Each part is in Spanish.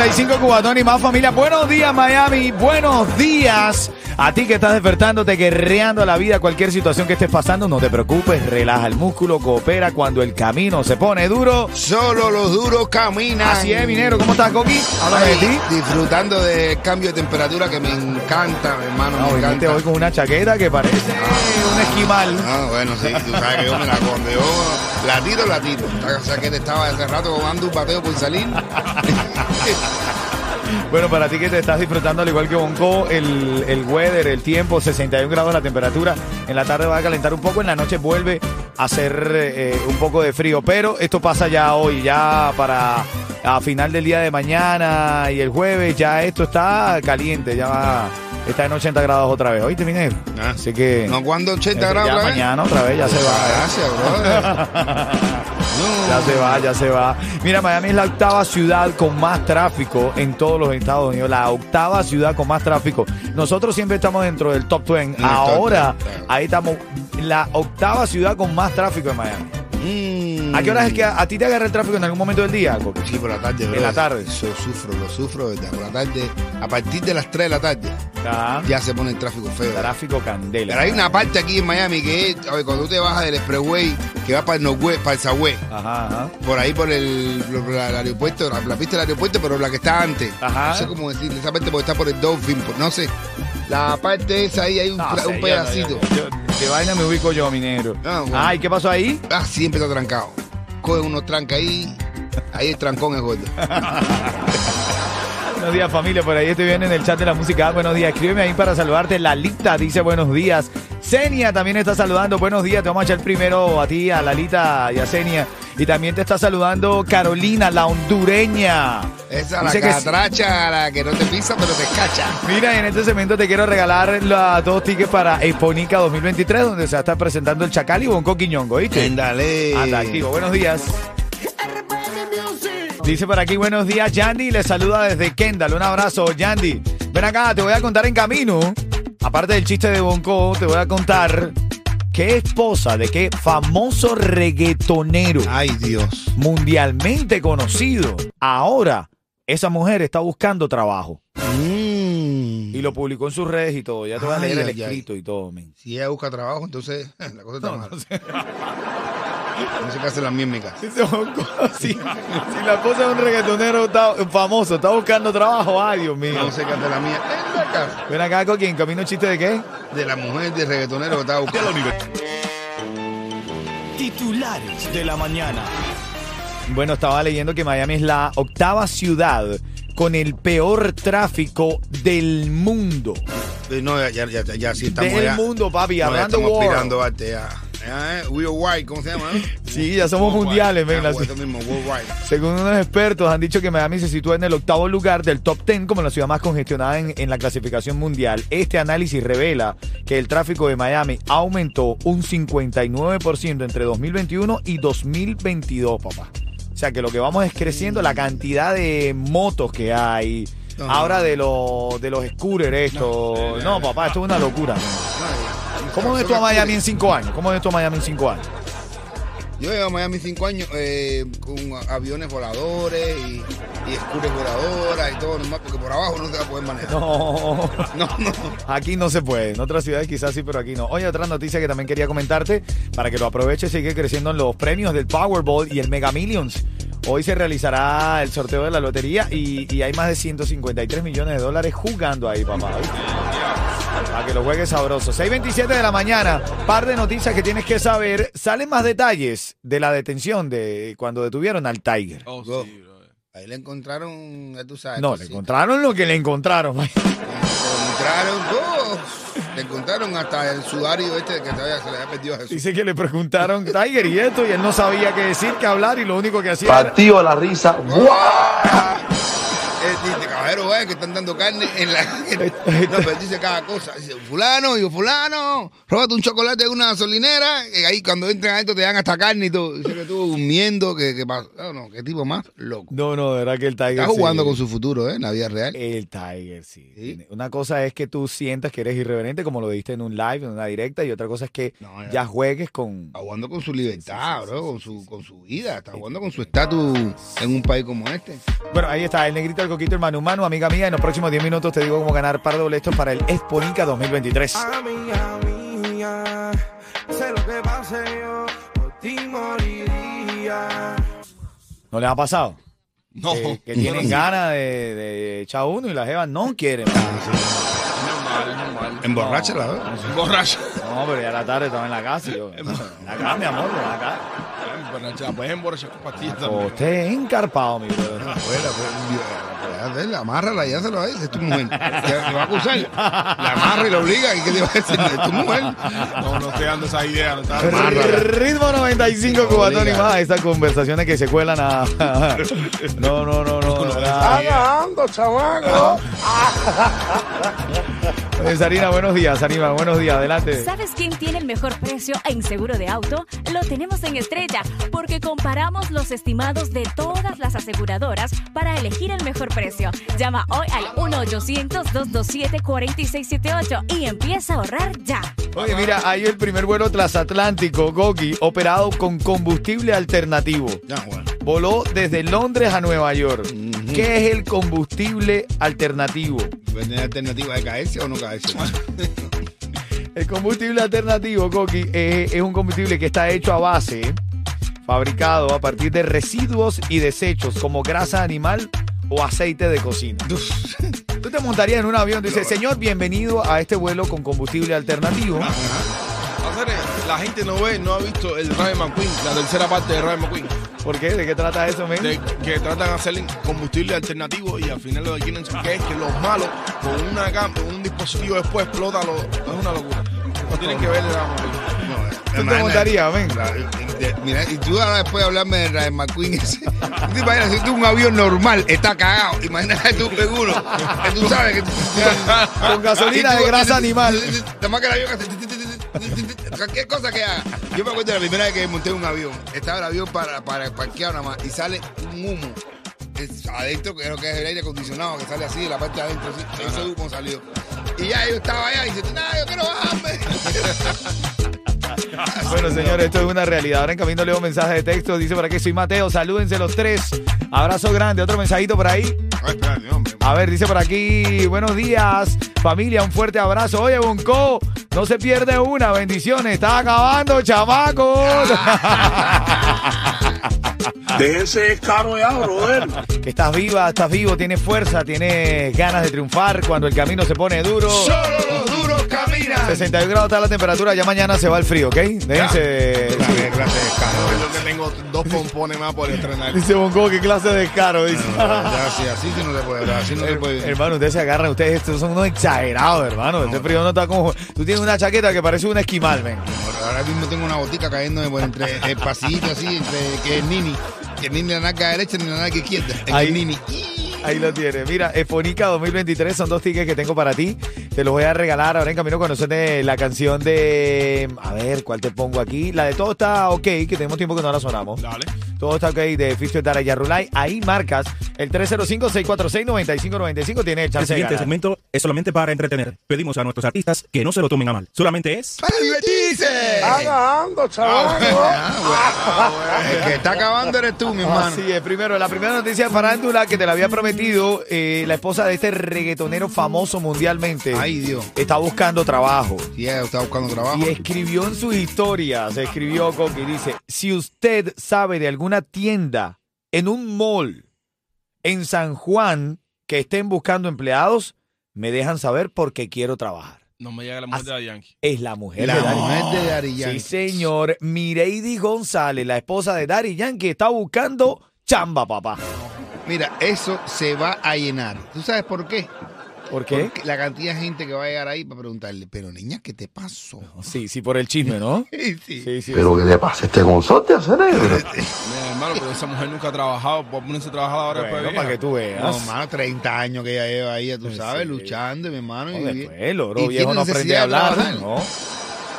Dale, ritmo 95 Cubatón y más familia. Buenos días, Miami. Buenos días. A ti que estás despertándote, guerreando la vida, cualquier situación que estés pasando, no te preocupes, relaja el músculo, coopera cuando el camino se pone duro. Solo los duros caminan. Así es, minero. ¿Cómo estás, Coqui? Háblame de ti. Disfrutando del cambio de temperatura que me encanta, hermano. No, me hoy encanta. voy con una chaqueta que parece un esquimal. Ah, bueno, sí, tú sabes que yo me la cuando yo la tiro, la tiro. O sea que te estaba hace rato dando un bateo por salir. Bueno, para ti que te estás disfrutando al igual que Bonco, el, el weather, el tiempo, 61 grados la temperatura. En la tarde va a calentar un poco, en la noche vuelve a hacer eh, un poco de frío. Pero esto pasa ya hoy, ya para a final del día de mañana y el jueves, ya esto está caliente, ya va, está en 80 grados otra vez. ¿Oíste, minero? Ah. Así que... No, cuando 80 ya grados. vez? mañana otra vez, ya se va. Gracias, brother. Ya se va, ya se va. Mira, Miami es la octava ciudad con más tráfico en todos los Estados Unidos. La octava ciudad con más tráfico. Nosotros siempre estamos dentro del top 20. el top Ahora, 20. ahí estamos. La octava ciudad con más tráfico en Miami. Mm. ¿A qué hora es que a, a ti te agarra el tráfico en algún momento del día? Coco? Sí, por la tarde, En brother. la tarde. Eso sufro, lo sufro, ¿verdad? Por la tarde, a partir de las 3 de la tarde, Ah, ya se pone el tráfico feo. tráfico candela. Pero hay una parte aquí en Miami que es, a ver, cuando tú te bajas del expressway, que va para el Northwest, para el Ajá, ajá. por ahí por el, por el aeropuerto, la, la pista del aeropuerto, pero la que está antes. Ajá. No sé cómo decir, esa parte porque está por el Dolphin, por- no sé. La parte esa ahí hay un, No sé, yo pedacito. yo- yo- de vaina me ubico yo, minero. Ah, bueno. Ah, ¿y qué pasó ahí? Ah, siempre está trancado. Coge unos trancas ahí, ahí el trancón es gordo. Buenos días familia, por ahí estoy viendo en el chat de la música. Ah, Buenos días, escríbeme ahí para saludarte. Lalita dice buenos días. Senia también está saludando. Buenos días, te vamos a echar primero a ti, a Lalita y a Senia. Y también te está saludando Carolina, la hondureña. Esa la que sí. catracha, la que no te pisa, pero te cacha. Mira, en este segmento te quiero regalar los dos tickets para Exponica 2023, donde se va a estar presentando el Chacal y Bonco Quiñongo, ¿viste? Ándale. Anda, activo. Buenos días. Dice por aquí, buenos días, Yandy. Le saluda desde Kendall. Un abrazo, Yandy. Ven acá, te voy a contar en camino. Aparte del chiste de Bonco, te voy a contar qué esposa de qué famoso reggaetonero Ay, Dios. mundialmente conocido. Ahora, esa mujer está buscando trabajo. Mm. Y lo publicó en sus redes y todo. Ya te voy a Ay, leer el ay, ay. escrito y todo, men. Si ella busca trabajo, entonces la cosa está mal. No sé. No sé qué hace la mía en mi casa. Dice Bonco, si, si la esposa de un reggaetonero está- famoso está buscando trabajo, ay, Dios mío. No qué hace la mía en la casa. Ven acá, Coqui, en camino chiste de qué? De la mujer de reggaetonero que estaba buscando. Titulares de la mañana. Bueno, estaba leyendo que Miami es la octava ciudad con el peor tráfico del mundo. No, ya, ya, ya, ya sí estamos del ya. mundo, papi, No, ya hablando estamos world. aspirando arte Ya, eh, We are white, ¿cómo se llama? Sí, ya somos mundiales, ven. mismo, worldwide. Según unos expertos, han dicho que Miami se sitúa en el octavo lugar del top 10 como la ciudad más congestionada en, en la clasificación mundial. Este análisis revela que el tráfico de Miami aumentó un 59% entre 2021 y 2022, papá. O sea que lo que vamos es creciendo la cantidad de motos que hay. No. Ahora de, los de los scooters, esto. No, papá, esto es una locura. ¿Cómo ves tú a Miami en cinco años? ¿Cómo ves tú a Miami en cinco años? Yo llevo a Miami cinco años eh, con aviones voladores y, y escuras voladoras y todo normal, porque por abajo no se va a poder manejar. No. No, no. Aquí no se puede. En otras ciudades quizás sí, pero aquí no. Oye, otra noticia que también quería comentarte para que lo aproveches. Sigue creciendo en los premios del Powerball y el Mega Millions. Hoy se realizará el sorteo de la lotería y, y hay más de 153 millones de dólares jugando ahí, papá. ¿viste? Para que lo juegues sabroso. 6.27 de la mañana. Par de noticias que tienes que saber. Salen más detalles de la detención de cuando detuvieron al Tiger. Oh, Go. sí, brother. Ahí le encontraron, tú sabes. No, le encontraron lo que le encontraron. Le encontraron, oh, le encontraron hasta el sudario este que todavía se le había perdido a Jesús. Dice que le preguntaron Tiger y esto y él no sabía qué decir, qué hablar y lo único que hacía era... Partido a la risa. ¡Guau! Eh, dice, caballero, pajero va que están dando carne en la. no, pero dice cada cosa. Dice, fulano, yo, fulano, róbate un chocolate de una gasolinera. Y ahí cuando entran adentro te dan hasta carne y todo. Dice que estuvo durmiendo, que, que pasó. No, no, qué tipo más loco. No, no, de verdad que el Tiger. Está jugando sí. con su futuro, ¿eh? En la vida real. El Tiger, sí. Una cosa es que tú sientas que eres irreverente, como lo diste en un live, en una directa, y otra cosa es que No, ya. ya juegues con. Está jugando con su libertad, bro, con su, con su vida. Está jugando con su estatus en un país como este. Bueno, ahí está, el negrito, el coquito, el Manu Manu, amiga mía. En los próximos 10 minutos te digo cómo ganar par de boletos para el Exponica 2023. Amiga mía, sé lo que pase yo, por ti moriría. ¿No les ha pasado? No. Que, que tienen ganas de, de echar uno y las jevas no quieren. Normal, normal. Emborráchala, ¿no? Borracha. No, pero ya a la tarde estaba en la casa y yo. Ven acá, mi amor, ven acá. Borracha. Puedes emborrachar con pastillas también. Usted es encarpado, mi brother. Afuera, pues, ya, amárrala, ya se lo ahí, es tu mujer. ¿Te va a acusar? La amarra y la obliga. ¿Y qué te va a decir? Es tu mujer. No, no estoy dando esa idea. No está Ritmo 95 Cubatón y más. Estas conversaciones que se cuelan a. No, no, no, no. nada. Ganando, chamaco. Eh, Sarina, buenos días. Sarina, buenos días. Adelante. ¿Sabes quién tiene el mejor precio en seguro de auto? Lo tenemos en Estrella, porque comparamos los estimados de todas las aseguradoras para elegir el mejor precio. Llama hoy al 1-800-227-4678 y empieza a ahorrar ya. Oye, mira, hay el primer vuelo transatlántico, Gogi, operado con combustible alternativo. Ya, bueno. Voló desde Londres a Nueva York. Ujú. ¿Qué es el combustible alternativo? ¿Puede tener alternativa de caerse o no caerse? El combustible alternativo, Coqui, eh, es un combustible que está hecho a base, fabricado a partir de residuos y desechos como grasa animal o aceite de cocina. Tú te montarías en un avión y dices, señor, bienvenido a este vuelo con combustible alternativo. Eh, la gente no ve, no ha visto el Raven McQueen, la tercera parte de Raven McQueen, ¿Por qué? ¿De qué trata eso, men? de que tratan de hacer combustible alternativo y al final lo que quieren que es que los malos con una con un dispositivo después explotan los. Es una locura. No tienen que ver la ¿Tú te montarías, men? Mira, y tú ahora después de hablarme de Ryan McQueen ese. ¿tú te imaginas si tú un avión normal está cagado? Imagínate tú en uno. Que tú sabes que tú, Con gasolina de grasa animal. Nada más que el avión hace cualquier cosa que haga. Yo me acuerdo de la primera vez que monté un avión. Estaba el avión para, para parquear nada más y sale un humo. Es adentro, creo que es el aire acondicionado que sale así de la parte de adentro. Así, ese humo salió. Y ya yo estaba allá y dice, nada, yo quiero bajarme. Bueno, señores, esto es una realidad. Ahora en camino leo mensaje de texto. Dice por aquí, soy Mateo. Salúdense los tres. Abrazo grande. Otro mensajito por ahí. A ver, dice por aquí, buenos días, familia, un fuerte abrazo. Oye, Bunco, no se pierde una, bendiciones, está acabando, chamacos. Déjense caro ya, brother. que estás viva, estás vivo, tienes fuerza, tienes ganas de triunfar cuando el camino se pone duro. Solo los duros caminan. 61 grados está la temperatura, ya mañana se va el frío, ¿ok? Déjense. Clase de escándalo. Yo que tengo dos pompones más por estrenar. Dice Bunco, qué clase de descaro, dice. Ya, sí, así sí no se puede, así no se puede. Hermano, ustedes se agarran, ustedes estos son unos exagerados, hermano. Este frío no está como. Tú tienes una chaqueta que parece un esquimal, ven. Ahora mismo tengo una botica cayéndome por entre el pasillito así, entre que es Nini. Que es Nini la narca derecha ni la narca izquierda. En Ahí. Nini. Ahí lo tienes. Mira, Efonica 2023 son dos tickets que tengo para ti. Te los voy a regalar ahora en camino cuando suene la canción de. A ver, ¿cuál te pongo aquí? La de Todo está ok, que tenemos tiempo que no la sonamos. Dale. Todo está ok de Fisio Dara Yarulay. Ahí marcas el 305-646-9595. Tiene el El chance de siguiente ganar. segmento es solamente para entretener. Pedimos a nuestros artistas que no se lo tomen a mal. Solamente es ¡Para divertirse! Ganando, Ah, bueno, ah, bueno. El que está acabando eres tú, mi hermano. Así es, primero, la primera noticia de farándula que te la había prometido, eh, la esposa de este reggaetonero famoso mundialmente Ay, Dios. está buscando trabajo. Si ella está buscando trabajo. Y escribió en sus historias, escribió Coqui, dice, si usted sabe de alguna tienda en un mall en San Juan que estén buscando empleados, me dejan saber porque quiero trabajar. No me llega la mujer de la Yankee. Es la mujer La de Daddy mujer Yankee. de Daddy Yankee. Sí, señor. Mireidi González, la esposa de Daddy Yankee, está buscando chamba, papá. Mira, eso se va a llenar. ¿Tú sabes por qué? ¿Por qué? Porque la cantidad de gente que va a llegar ahí para preguntarle, pero niña, ¿qué te pasó? Sí, sí, por el chisme, ¿no? Sí, sí. Sí, sí. Pero que le pasa a este consorte a cerebro. Mira, hermano, pero esa mujer nunca ha trabajado. ¿Por ponerse a trabajar ahora después Bueno, de para que tú veas. No, mano, 30 años que ella lleva ahí, tú Sí, sabes, sí. luchando, mi hermano. No, y, después, el y oro tiene viejo no aprende a hablar. ¿no?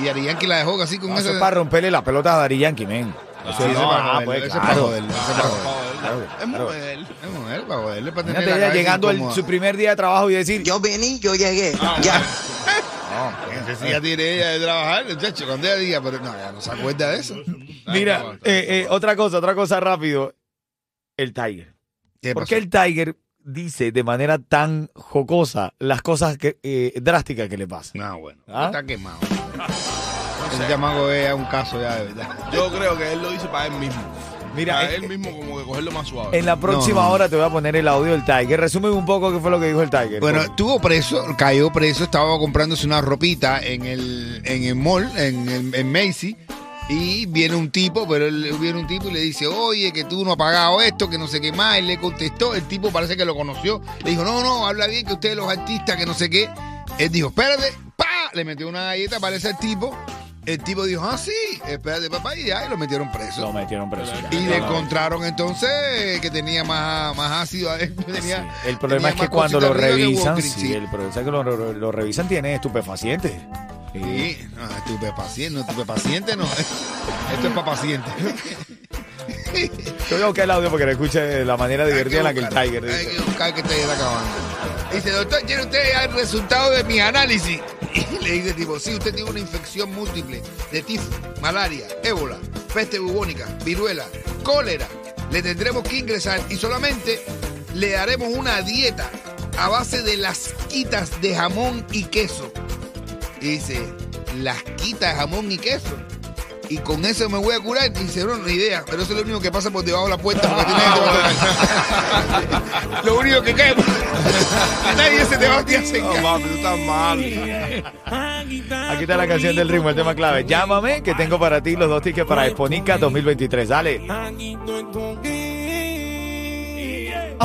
Y Ariyanki la dejó así con No, ese... eso es para romperle la pelota a Dari Yankee, men. Sí, Eso ese no, para ah, joderle, pues, ese claro. Claro, Es mujer. Es mujer, para joderle, para tener la llegando el- incómoda. su primer día de trabajo y decir, Yo vení, yo llegué. Ah, ya. ¿Qué necesidad tiene ella de trabajar, muchacho? Cuando ella diga, pero no, ya no se acuerda de eso. mira, no, eh, eh, otra cosa, otra cosa rápido. El Tiger. ¿Qué ¿Por qué el Tiger dice de manera tan jocosa las cosas que, eh, drásticas que le pasan? No, bueno, ¿Ah? está quemado. El chamaco es un caso ya, de verdad. Yo creo que él lo dice para él mismo. Mira, eh, él mismo como que cogerlo más suave. En la próxima No, no. hora te voy a poner el audio del Tiger. Resume un poco qué fue lo que dijo el Tiger. Bueno, estuvo preso, cayó preso, estaba comprándose una ropita en el, en el mall, en, el- en Macy. Y viene un tipo, pero él, viene un tipo y le dice, oye, que tú no has pagado esto, que no sé qué más. Él le contestó, el tipo parece que lo conoció. Le dijo, no, no, habla bien que ustedes los artistas, que no sé qué. Él dijo, espérate, pa, le metió una galleta, parece el tipo. El tipo dijo, ah, sí, espérate, papá, y ya, y lo metieron preso. lo metieron preso. ya. Y le encontraron entonces que tenía más, más ácido adentro. Tenía, Sí, El problema tenía es que cuando lo que revisan, sí, el problema es que lo, lo- lo revisan tiene estupefacientes. Sí. Sí, no, estupefaciente, no, estupefaciente no. Esto es para pacientes. Yo voy a buscar el audio porque le escuche la manera divertida en la que el Tiger Hay dice. que buscar que está acabando. Dice, doctor, ¿tiene usted ya el resultado de mi análisis? Y dice tipo, sí, usted tiene una infección múltiple de tifo, malaria, ébola, peste bubónica, viruela, cólera. Le tendremos que ingresar y solamente le daremos una dieta a base de las quitas de jamón y queso. Y dice, las quitas de jamón y queso. Y con eso me voy a curar. Y no, no idea. Pero eso es lo único que pasa por debajo de la puerta. Porque tiene a lo único que cae. Nadie se te va a sin No, papi, tú estás mal. Aquí está la canción del ritmo, el tema clave. Llámame que tengo para ti los dos tickets para Exponica 2023. Dale.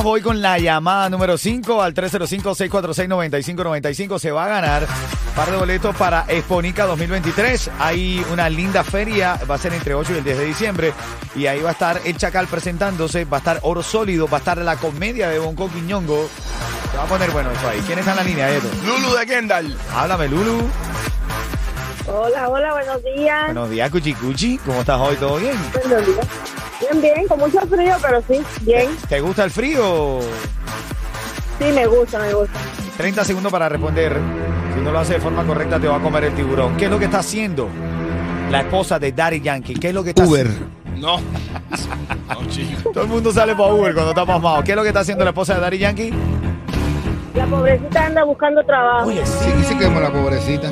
Voy con la llamada número 5 al 305-646-9595. Se va a ganar par de boletos para Exponica 2023. Hay una linda feria, va a ser entre 8 y el 10 de diciembre. Y ahí va a estar el Chacal presentándose, va a estar Oro Sólido, va a estar la comedia de Bonco Quiñongo. Se va a poner bueno eso ahí. ¿Quién está en la línea, Edo? Lulu de Kendall. Háblame, Lulu. Hola, hola, buenos días. Buenos días, Cuchi Cuchi. ¿Cómo estás hoy? ¿Todo bien? Buenos días. Bien, bien, con mucho frío, pero sí, bien. ¿Te gusta el frío? Sí, me gusta, me gusta. 30 segundos para responder. Si no lo hace de forma correcta, te va a comer el tiburón. ¿Qué es lo que está haciendo la esposa de Daddy Yankee? ¿Qué es lo que está Uber. No. No, chico. Todo el mundo sale para Uber cuando está pasmado. ¿Qué es lo que está haciendo la esposa de Daddy Yankee? La pobrecita anda buscando trabajo. Oye, Sí, que se quemó la pobrecita.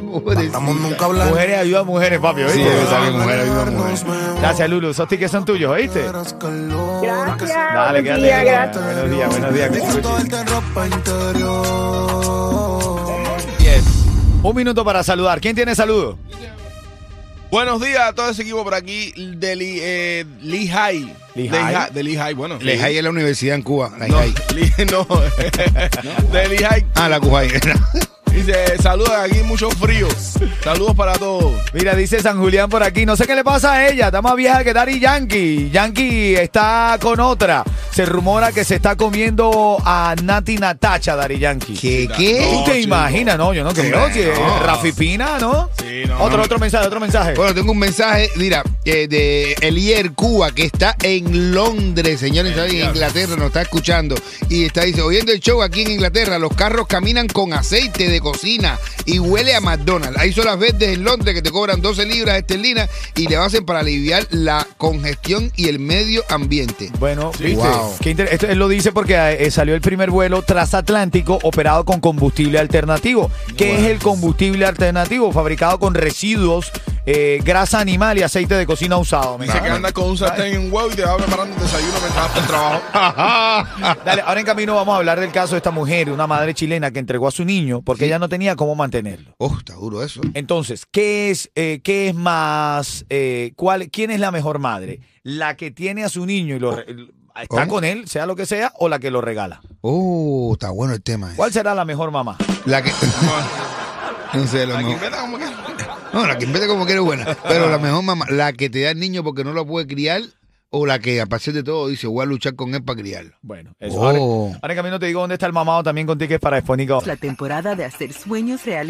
La. Estamos nunca hablando. Mujeres ayuda a mujeres, papi. Sí, ¿oíste? debe saber mujer, ayuda a mujer. Gracias, Lulu. Esos tickets son tuyos, ¿oíste? Gracias. Dale, buenos quédate. gracias. Buenos días, buenos días. Yes. Un minuto para saludar. ¿Quién tiene saludo? Buenos días a todo ese equipo por aquí de Li- eh, Lehigh. Lehigh. De Lehigh, de Lehigh, bueno. Lehigh es la universidad en Cuba. No, Lehigh. Li- no. de Lehigh. Ah, la Cujay. Dice, saludos, aquí mucho frío. Saludos para todos. Mira, dice San Julián por aquí. No sé qué le pasa a ella. Está más vieja que Daddy Yankee. Yankee está con otra. Se rumora que se está comiendo a Nati Natacha, Daddy Yankee. ¿Qué? ¿Tú ¿Qué? No, te chico. imaginas? No, yo no creo. Es No. Rafi Pina, ¿no? Sí, no. Otro, otro mensaje, otro mensaje. Bueno, tengo un mensaje, mira, eh, de Elier Cuba, que está en Londres, señores, en Inglaterra, nos está escuchando. Y está, dice, oyendo el show aquí en Inglaterra, los carros caminan con aceite de cocina y huele a McDonald's. Hay solas verdes en Londres que te cobran 12 libras esterlinas y le hacen para aliviar la congestión y el medio ambiente. Bueno, Sí. ¿viste? Wow. Qué inter- esto él lo dice porque eh, salió el primer vuelo transatlántico operado con combustible alternativo. ¿Qué es el combustible alternativo? Fabricado con residuos, eh, grasa animal y aceite de cocina usado. Dice que anda con un sartén en un huevo y te va preparando el desayuno mientras hace el trabajo. Dale, ahora en camino vamos a hablar del caso de esta mujer, una madre chilena que entregó a su niño porque ella no tenía cómo mantenerlo. Oh, está duro eso. Entonces, ¿qué es, eh, qué es más, eh, cuál, quién es la mejor madre? ¿La que tiene a su niño y lo está ¿Cómo? con él, sea lo que sea, o la que lo regala. Oh, está bueno el tema. ¿Cuál será la mejor mamá? La que. no sé, Aquí mejor. No, la que inventa como que eres buena. Pero la mejor mamá, la que te da el niño porque no lo puede criar, o la que a partir de todo dice, voy a luchar con él para criarlo. Bueno, eso. Oh. Ahora, ahora en camino te digo dónde está el mamado también con tickets para Expónica. La temporada de hacer sueños realidad.